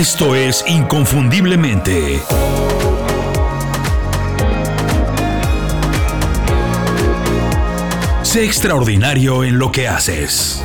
Esto es Inconfundiblemente. Sé extraordinario en lo que haces.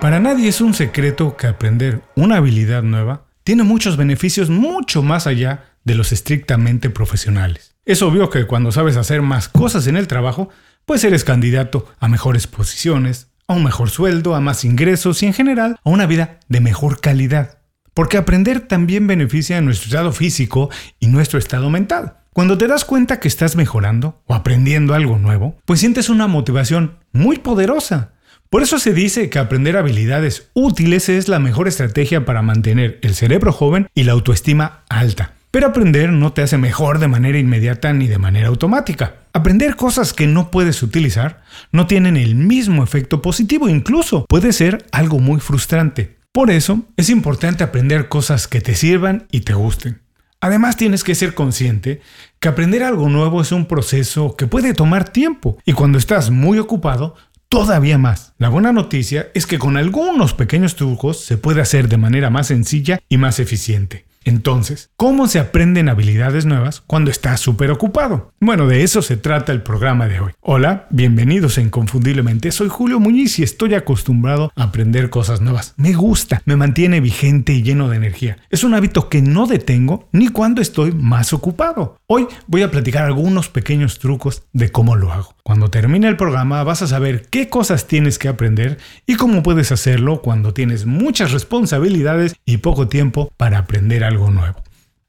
Para nadie es un secreto que aprender una habilidad nueva tiene muchos beneficios mucho más allá de los estrictamente profesionales. Es obvio que cuando sabes hacer más cosas en el trabajo, pues eres candidato a mejores posiciones, a un mejor sueldo, a más ingresos y en general a una vida de mejor calidad. Porque aprender también beneficia a nuestro estado físico y nuestro estado mental. Cuando te das cuenta que estás mejorando o aprendiendo algo nuevo, pues sientes una motivación muy poderosa. Por eso se dice que aprender habilidades útiles es la mejor estrategia para mantener el cerebro joven y la autoestima alta. Pero aprender no te hace mejor de manera inmediata ni de manera automática. Aprender cosas que no puedes utilizar no tienen el mismo efecto positivo, incluso puede ser algo muy frustrante. Por eso es importante aprender cosas que te sirvan y te gusten. Además tienes que ser consciente que aprender algo nuevo es un proceso que puede tomar tiempo y cuando estás muy ocupado, todavía más. La buena noticia es que con algunos pequeños trucos se puede hacer de manera más sencilla y más eficiente. Entonces, ¿cómo se aprenden habilidades nuevas cuando estás súper ocupado? Bueno, de eso se trata el programa de hoy. Hola, bienvenidos a Inconfundiblemente. Soy Julio Muñiz y estoy acostumbrado a aprender cosas nuevas. Me gusta, me mantiene vigente y lleno de energía. Es un hábito que no detengo ni cuando estoy más ocupado. Hoy voy a platicar algunos pequeños trucos de cómo lo hago. Cuando termine el programa vas a saber qué cosas tienes que aprender y cómo puedes hacerlo cuando tienes muchas responsabilidades y poco tiempo para aprender algo nuevo.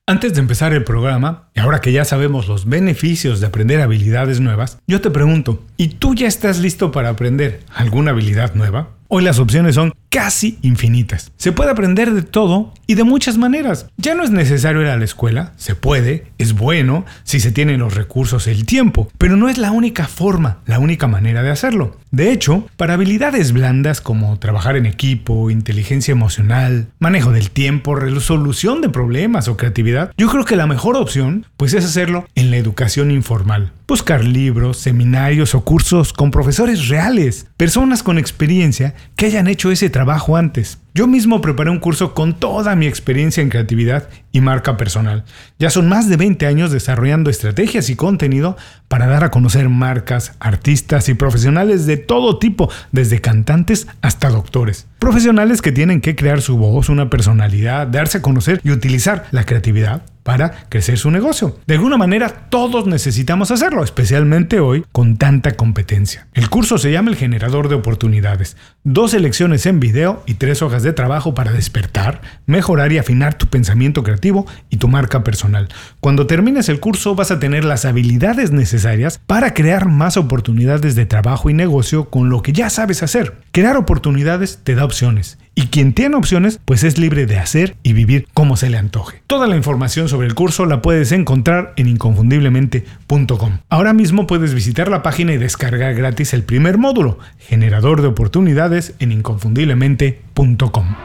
Antes de empezar el programa, y ahora que ya sabemos los beneficios de aprender habilidades nuevas, yo te pregunto, ¿y tú ya estás listo para aprender alguna habilidad nueva? Hoy las opciones son casi infinitas. Se puede aprender de todo y de muchas maneras. Ya no es necesario ir a la escuela, se puede, es bueno si se tienen los recursos y el tiempo, pero no es la única forma, la única manera de hacerlo. De hecho, para habilidades blandas como trabajar en equipo, inteligencia emocional, manejo del tiempo, resolución de problemas o creatividad, yo creo que la mejor opción pues es hacerlo en la educación informal. Buscar libros, seminarios o cursos con profesores reales, personas con experiencia que hayan hecho ese trabajo antes. Yo mismo preparé un curso con toda mi experiencia en creatividad y marca personal. Ya son más de 20 años desarrollando estrategias y contenido para dar a conocer marcas, artistas y profesionales de todo tipo, desde cantantes hasta doctores. Profesionales que tienen que crear su voz, una personalidad, darse a conocer y utilizar la creatividad para crecer su negocio. De alguna manera todos necesitamos hacerlo, especialmente hoy con tanta competencia. El curso se llama El Generador de Oportunidades. Dos lecciones en video y tres hojas de trabajo para despertar, mejorar y afinar tu pensamiento creativo y tu marca personal. Cuando termines el curso vas a tener las habilidades necesarias para crear más oportunidades de trabajo y negocio con lo que ya sabes hacer. Crear oportunidades te da opciones y quien tiene opciones pues es libre de hacer y vivir como se le antoje. Toda la información sobre el curso la puedes encontrar en inconfundiblemente.com. Ahora mismo puedes visitar la página y descargar gratis el primer módulo, generador de oportunidades en inconfundiblemente.com.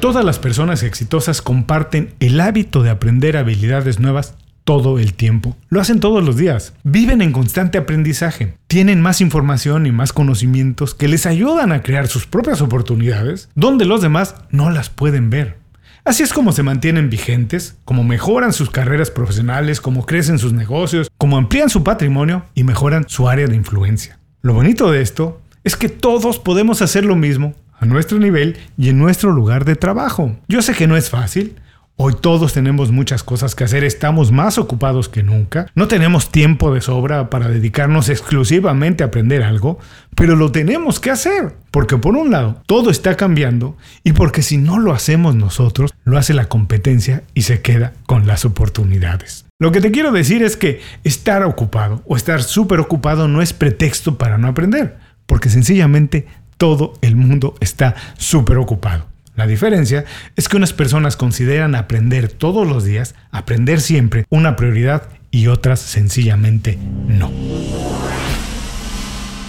Todas las personas exitosas comparten el hábito de aprender habilidades nuevas todo el tiempo. Lo hacen todos los días. Viven en constante aprendizaje. Tienen más información y más conocimientos que les ayudan a crear sus propias oportunidades donde los demás no las pueden ver. Así es como se mantienen vigentes, como mejoran sus carreras profesionales, como crecen sus negocios, como amplían su patrimonio y mejoran su área de influencia. Lo bonito de esto es que todos podemos hacer lo mismo a nuestro nivel y en nuestro lugar de trabajo. Yo sé que no es fácil, Hoy todos tenemos muchas cosas que hacer, estamos más ocupados que nunca, no tenemos tiempo de sobra para dedicarnos exclusivamente a aprender algo, pero lo tenemos que hacer, porque por un lado todo está cambiando y porque si no lo hacemos nosotros, lo hace la competencia y se queda con las oportunidades. Lo que te quiero decir es que estar ocupado o estar súper ocupado no es pretexto para no aprender, porque sencillamente todo el mundo está súper ocupado. La diferencia es que unas personas consideran aprender todos los días, aprender siempre, una prioridad y otras sencillamente no.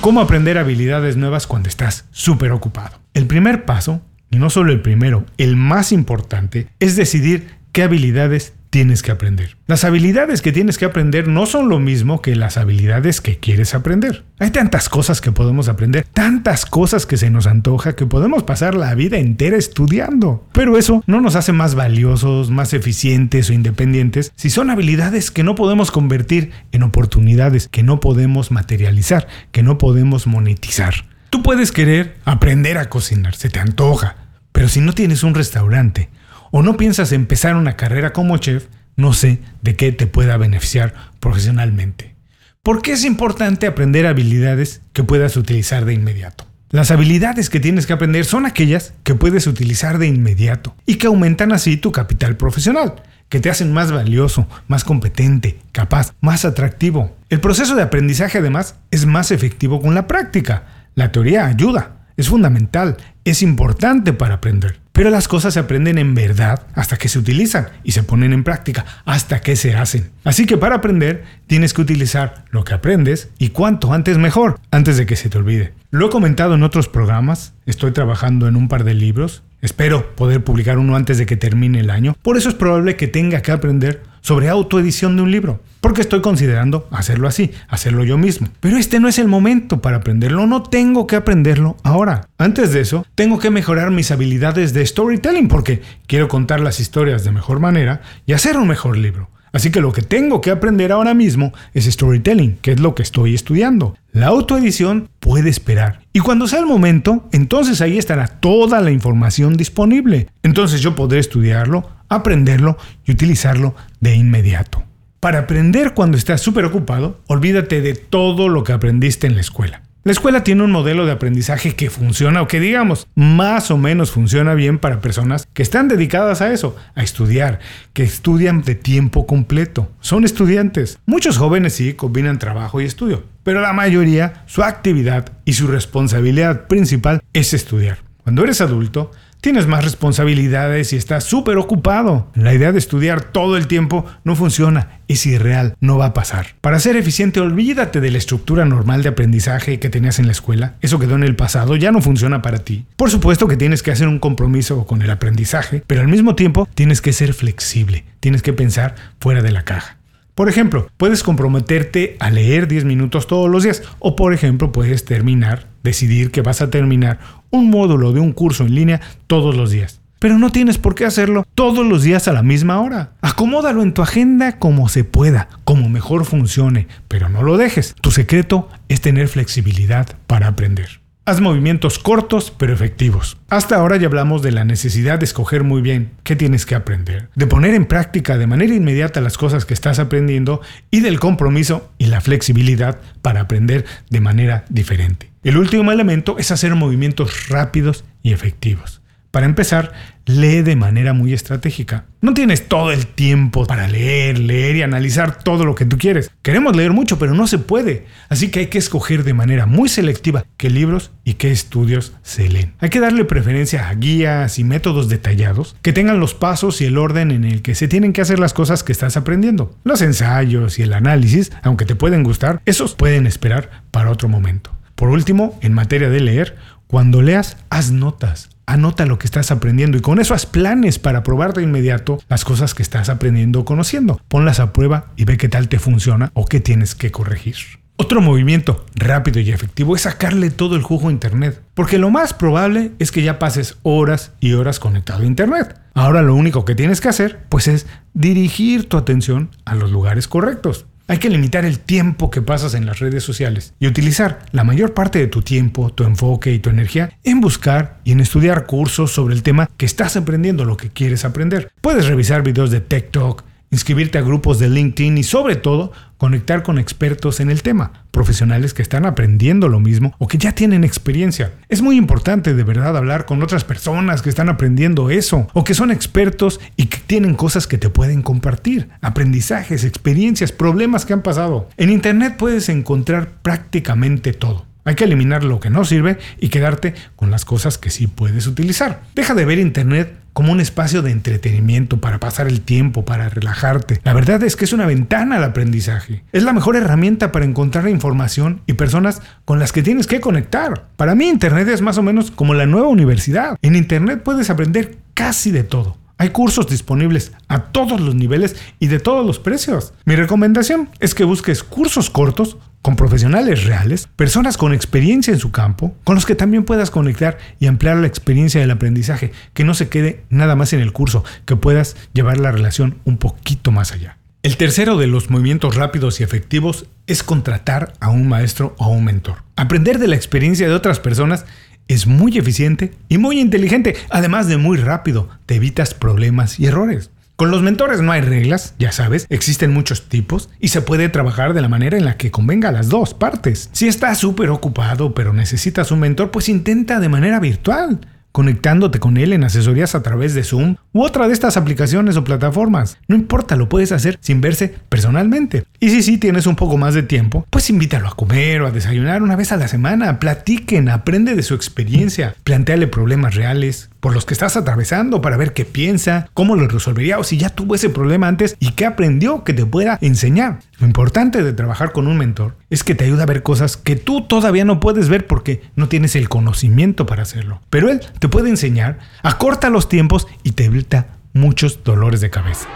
¿Cómo aprender habilidades nuevas cuando estás súper ocupado? El primer paso, y no solo el primero, el más importante, es decidir qué habilidades tienes que aprender. Las habilidades que tienes que aprender no son lo mismo que las habilidades que quieres aprender. Hay tantas cosas que podemos aprender, tantas cosas que se nos antoja que podemos pasar la vida entera estudiando. Pero eso no nos hace más valiosos, más eficientes o independientes si son habilidades que no podemos convertir en oportunidades, que no podemos materializar, que no podemos monetizar. Tú puedes querer aprender a cocinar, se te antoja, pero si no tienes un restaurante, o no piensas empezar una carrera como chef, no sé de qué te pueda beneficiar profesionalmente. ¿Por qué es importante aprender habilidades que puedas utilizar de inmediato? Las habilidades que tienes que aprender son aquellas que puedes utilizar de inmediato y que aumentan así tu capital profesional, que te hacen más valioso, más competente, capaz, más atractivo. El proceso de aprendizaje además es más efectivo con la práctica. La teoría ayuda, es fundamental, es importante para aprender. Pero las cosas se aprenden en verdad hasta que se utilizan y se ponen en práctica, hasta que se hacen. Así que para aprender tienes que utilizar lo que aprendes y cuanto antes mejor, antes de que se te olvide. Lo he comentado en otros programas, estoy trabajando en un par de libros, espero poder publicar uno antes de que termine el año, por eso es probable que tenga que aprender sobre autoedición de un libro, porque estoy considerando hacerlo así, hacerlo yo mismo. Pero este no es el momento para aprenderlo, no tengo que aprenderlo ahora. Antes de eso, tengo que mejorar mis habilidades de storytelling porque quiero contar las historias de mejor manera y hacer un mejor libro. Así que lo que tengo que aprender ahora mismo es storytelling, que es lo que estoy estudiando. La autoedición puede esperar. Y cuando sea el momento, entonces ahí estará toda la información disponible. Entonces yo podré estudiarlo, aprenderlo y utilizarlo de inmediato. Para aprender cuando estás súper ocupado, olvídate de todo lo que aprendiste en la escuela. La escuela tiene un modelo de aprendizaje que funciona o que digamos más o menos funciona bien para personas que están dedicadas a eso, a estudiar, que estudian de tiempo completo. Son estudiantes. Muchos jóvenes sí combinan trabajo y estudio, pero la mayoría su actividad y su responsabilidad principal es estudiar. Cuando eres adulto, Tienes más responsabilidades y estás súper ocupado. La idea de estudiar todo el tiempo no funciona, es irreal, no va a pasar. Para ser eficiente, olvídate de la estructura normal de aprendizaje que tenías en la escuela. Eso quedó en el pasado, ya no funciona para ti. Por supuesto que tienes que hacer un compromiso con el aprendizaje, pero al mismo tiempo tienes que ser flexible, tienes que pensar fuera de la caja. Por ejemplo, puedes comprometerte a leer 10 minutos todos los días o por ejemplo puedes terminar, decidir que vas a terminar un módulo de un curso en línea todos los días. Pero no tienes por qué hacerlo todos los días a la misma hora. Acomódalo en tu agenda como se pueda, como mejor funcione, pero no lo dejes. Tu secreto es tener flexibilidad para aprender. Haz movimientos cortos pero efectivos. Hasta ahora ya hablamos de la necesidad de escoger muy bien qué tienes que aprender, de poner en práctica de manera inmediata las cosas que estás aprendiendo y del compromiso y la flexibilidad para aprender de manera diferente. El último elemento es hacer movimientos rápidos y efectivos. Para empezar, lee de manera muy estratégica. No tienes todo el tiempo para leer, leer y analizar todo lo que tú quieres. Queremos leer mucho, pero no se puede. Así que hay que escoger de manera muy selectiva qué libros y qué estudios se leen. Hay que darle preferencia a guías y métodos detallados que tengan los pasos y el orden en el que se tienen que hacer las cosas que estás aprendiendo. Los ensayos y el análisis, aunque te pueden gustar, esos pueden esperar para otro momento. Por último, en materia de leer, cuando leas, haz notas anota lo que estás aprendiendo y con eso haz planes para probar de inmediato las cosas que estás aprendiendo o conociendo. Ponlas a prueba y ve qué tal te funciona o qué tienes que corregir. Otro movimiento rápido y efectivo es sacarle todo el jugo a Internet, porque lo más probable es que ya pases horas y horas conectado a Internet. Ahora lo único que tienes que hacer pues es dirigir tu atención a los lugares correctos. Hay que limitar el tiempo que pasas en las redes sociales y utilizar la mayor parte de tu tiempo, tu enfoque y tu energía en buscar y en estudiar cursos sobre el tema que estás aprendiendo, lo que quieres aprender. Puedes revisar videos de TikTok, inscribirte a grupos de LinkedIn y sobre todo conectar con expertos en el tema, profesionales que están aprendiendo lo mismo o que ya tienen experiencia. Es muy importante de verdad hablar con otras personas que están aprendiendo eso o que son expertos y que tienen cosas que te pueden compartir, aprendizajes, experiencias, problemas que han pasado. En Internet puedes encontrar prácticamente todo. Hay que eliminar lo que no sirve y quedarte con las cosas que sí puedes utilizar. Deja de ver Internet como un espacio de entretenimiento para pasar el tiempo, para relajarte. La verdad es que es una ventana al aprendizaje. Es la mejor herramienta para encontrar información y personas con las que tienes que conectar. Para mí Internet es más o menos como la nueva universidad. En Internet puedes aprender casi de todo Hay cursos disponibles a todos los niveles y de todos los precios. Mi recomendación es que busques cursos cortos con profesionales reales, personas con experiencia en su campo, con los que también puedas conectar y ampliar la experiencia del aprendizaje, que no se quede nada más en el curso, que puedas llevar la relación un poquito más allá. El tercero de los movimientos rápidos y efectivos es contratar a un maestro o a un mentor. Aprender de la experiencia de otras personas es muy eficiente y muy inteligente, además de muy rápido. Te evitas problemas y errores. Con los mentores no hay reglas, ya sabes, existen muchos tipos y se puede trabajar de la manera en la que convenga a las dos partes. Si estás súper ocupado pero necesitas un mentor, pues intenta de manera virtual conectándote con él en asesorías a través de Zoom u otra de estas aplicaciones o plataformas. No importa, lo puedes hacer sin verse personalmente. Y si sí tienes un poco más de tiempo, pues invítalo a comer o a desayunar una vez a la semana. Platiquen, aprende de su experiencia, planteale problemas reales por los que estás atravesando para ver qué piensa, cómo lo resolvería o si ya tuvo ese problema antes y qué aprendió que te pueda enseñar. Lo importante de trabajar con un mentor es que te ayuda a ver cosas que tú todavía no puedes ver porque no tienes el conocimiento para hacerlo. Pero él te puede enseñar, acorta los tiempos y te evita muchos dolores de cabeza.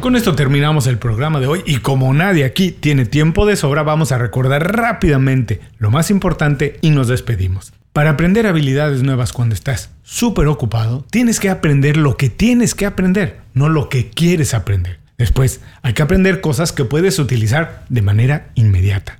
Con esto terminamos el programa de hoy y como nadie aquí tiene tiempo de sobra, vamos a recordar rápidamente lo más importante y nos despedimos. Para aprender habilidades nuevas cuando estás súper ocupado, tienes que aprender lo que tienes que aprender, no lo que quieres aprender. Después, hay que aprender cosas que puedes utilizar de manera inmediata.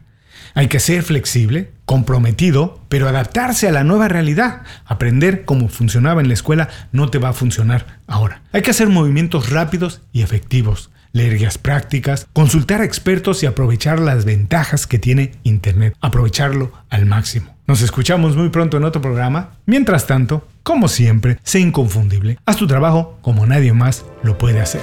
Hay que ser flexible, comprometido, pero adaptarse a la nueva realidad. Aprender cómo funcionaba en la escuela no te va a funcionar ahora. Hay que hacer movimientos rápidos y efectivos, leer guías prácticas, consultar a expertos y aprovechar las ventajas que tiene Internet. Aprovecharlo al máximo. Nos escuchamos muy pronto en otro programa. Mientras tanto, como siempre, sé inconfundible. Haz tu trabajo como nadie más lo puede hacer.